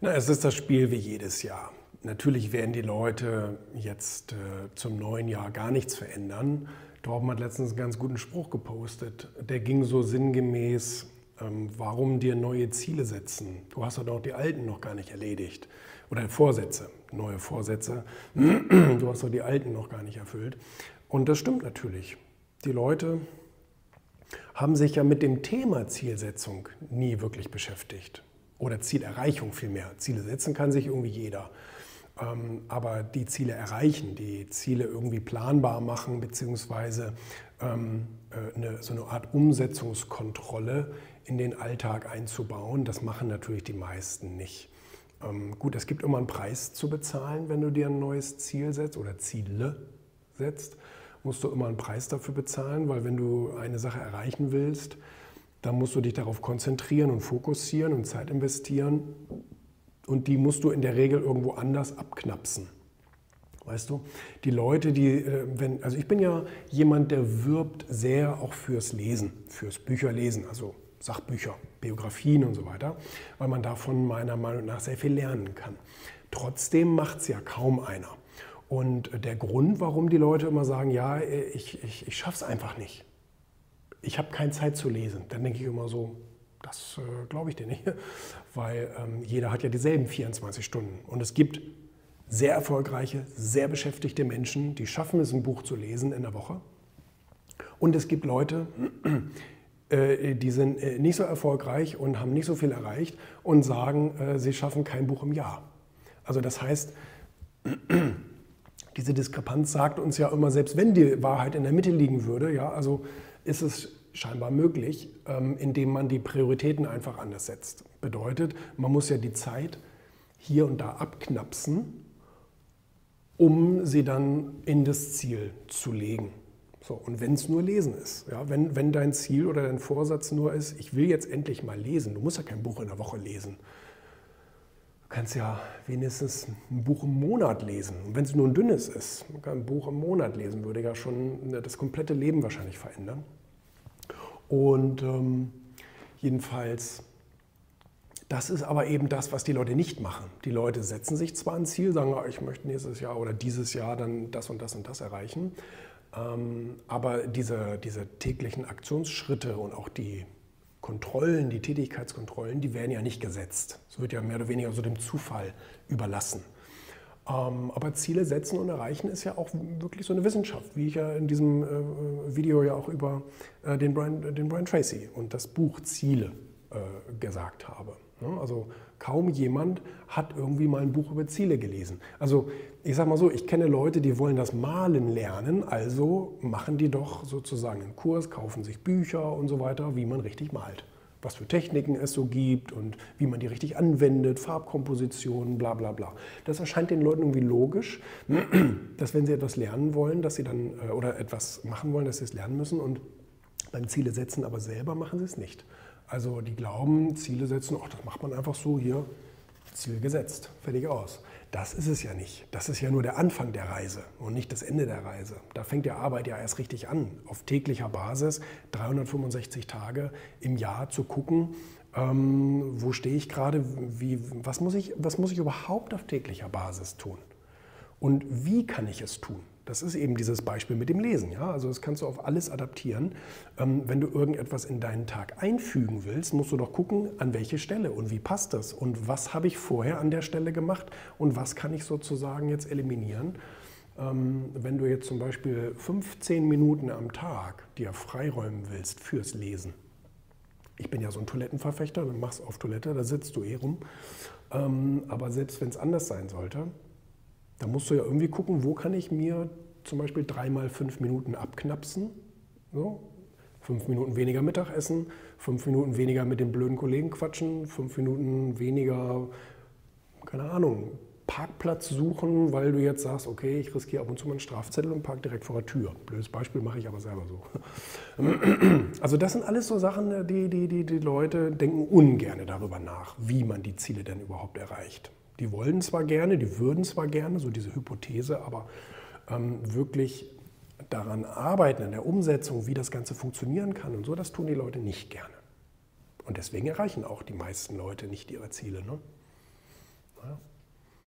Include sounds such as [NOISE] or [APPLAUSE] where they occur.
Na, es ist das Spiel wie jedes Jahr. Natürlich werden die Leute jetzt äh, zum neuen Jahr gar nichts verändern. Torben hat letztens einen ganz guten Spruch gepostet. Der ging so sinngemäß, ähm, warum dir neue Ziele setzen? Du hast doch die alten noch gar nicht erledigt. Oder Vorsätze, neue Vorsätze. Du hast doch die alten noch gar nicht erfüllt. Und das stimmt natürlich. Die Leute haben sich ja mit dem Thema Zielsetzung nie wirklich beschäftigt. Oder Zielerreichung vielmehr. Ziele setzen kann sich irgendwie jeder. Ähm, aber die Ziele erreichen, die Ziele irgendwie planbar machen, beziehungsweise ähm, äh, eine, so eine Art Umsetzungskontrolle in den Alltag einzubauen, das machen natürlich die meisten nicht. Ähm, gut, es gibt immer einen Preis zu bezahlen, wenn du dir ein neues Ziel setzt oder Ziele setzt, musst du immer einen Preis dafür bezahlen, weil wenn du eine Sache erreichen willst, dann musst du dich darauf konzentrieren und fokussieren und Zeit investieren und die musst du in der Regel irgendwo anders abknapsen. Weißt du, die Leute, die, äh, wenn, also ich bin ja jemand, der wirbt sehr auch fürs Lesen, fürs Bücherlesen, also Sachbücher, Biografien und so weiter, weil man davon meiner Meinung nach sehr viel lernen kann. Trotzdem macht es ja kaum einer. Und der Grund, warum die Leute immer sagen, ja, ich, ich, ich schaffe es einfach nicht. Ich habe keine Zeit zu lesen. Dann denke ich immer so, das äh, glaube ich dir nicht, [LAUGHS] weil ähm, jeder hat ja dieselben 24 Stunden. Und es gibt sehr erfolgreiche, sehr beschäftigte Menschen, die schaffen es, ein Buch zu lesen in der Woche. Und es gibt Leute, [CLEARS THROAT] äh, die sind äh, nicht so erfolgreich und haben nicht so viel erreicht und sagen, äh, sie schaffen kein Buch im Jahr. Also das heißt, [CLEARS THROAT] diese Diskrepanz sagt uns ja immer, selbst wenn die Wahrheit in der Mitte liegen würde, ja, also ist es scheinbar möglich, ähm, indem man die Prioritäten einfach anders setzt. Bedeutet, man muss ja die Zeit hier und da abknapsen, um sie dann in das Ziel zu legen. So, und wenn es nur Lesen ist, ja, wenn, wenn dein Ziel oder dein Vorsatz nur ist, ich will jetzt endlich mal lesen, du musst ja kein Buch in der Woche lesen. Du kannst ja wenigstens ein Buch im Monat lesen. Und wenn es nur ein dünnes ist, ein Buch im Monat lesen, würde ja schon das komplette Leben wahrscheinlich verändern. Und ähm, jedenfalls, das ist aber eben das, was die Leute nicht machen. Die Leute setzen sich zwar ein Ziel, sagen, ah, ich möchte nächstes Jahr oder dieses Jahr dann das und das und das erreichen, ähm, aber diese, diese täglichen Aktionsschritte und auch die Kontrollen, die Tätigkeitskontrollen, die werden ja nicht gesetzt. Es wird ja mehr oder weniger so dem Zufall überlassen. Ähm, aber Ziele setzen und erreichen ist ja auch wirklich so eine Wissenschaft, wie ich ja in diesem äh, Video ja auch über äh, den Brian, den Brian Tracy und das Buch Ziele äh, gesagt habe. Ne? Also kaum jemand hat irgendwie mal ein Buch über Ziele gelesen. Also ich sage mal so, ich kenne Leute, die wollen das Malen lernen, also machen die doch sozusagen einen Kurs, kaufen sich Bücher und so weiter, wie man richtig malt. Was für Techniken es so gibt und wie man die richtig anwendet, Farbkompositionen, bla bla bla. Das erscheint den Leuten irgendwie logisch, [CLEARS THROAT] dass wenn sie etwas lernen wollen, dass sie dann, äh, oder etwas machen wollen, dass sie es lernen müssen und beim Ziele setzen aber selber machen sie es nicht. Also die glauben, Ziele setzen, ach, das macht man einfach so hier, Ziel gesetzt, fertig aus. Das ist es ja nicht. Das ist ja nur der Anfang der Reise und nicht das Ende der Reise. Da fängt die Arbeit ja erst richtig an, auf täglicher Basis, 365 Tage im Jahr zu gucken, ähm, wo stehe ich gerade, was, was muss ich überhaupt auf täglicher Basis tun und wie kann ich es tun. Das ist eben dieses Beispiel mit dem Lesen. Ja? Also das kannst du auf alles adaptieren. Ähm, wenn du irgendetwas in deinen Tag einfügen willst, musst du doch gucken, an welche Stelle und wie passt das und was habe ich vorher an der Stelle gemacht und was kann ich sozusagen jetzt eliminieren. Ähm, wenn du jetzt zum Beispiel 15 Minuten am Tag dir freiräumen willst fürs Lesen, ich bin ja so ein Toilettenverfechter, du machst auf Toilette, da sitzt du eh rum. Ähm, aber selbst wenn es anders sein sollte, da musst du ja irgendwie gucken, wo kann ich mir zum Beispiel dreimal fünf Minuten abknapsen. So. Fünf Minuten weniger Mittagessen, fünf Minuten weniger mit den blöden Kollegen quatschen, fünf Minuten weniger, keine Ahnung, Parkplatz suchen, weil du jetzt sagst, okay, ich riskiere ab und zu mal einen Strafzettel und park direkt vor der Tür. Blödes Beispiel mache ich aber selber so. [CLEARS THROAT] Also das sind alles so Sachen, die die, die, die Leute denken ungern darüber nach, wie man die Ziele denn überhaupt erreicht. Die wollen zwar gerne, die würden zwar gerne, so diese Hypothese, aber ähm, wirklich daran arbeiten, in der Umsetzung, wie das Ganze funktionieren kann und so, das tun die Leute nicht gerne. Und deswegen erreichen auch die meisten Leute nicht ihre Ziele. Ne?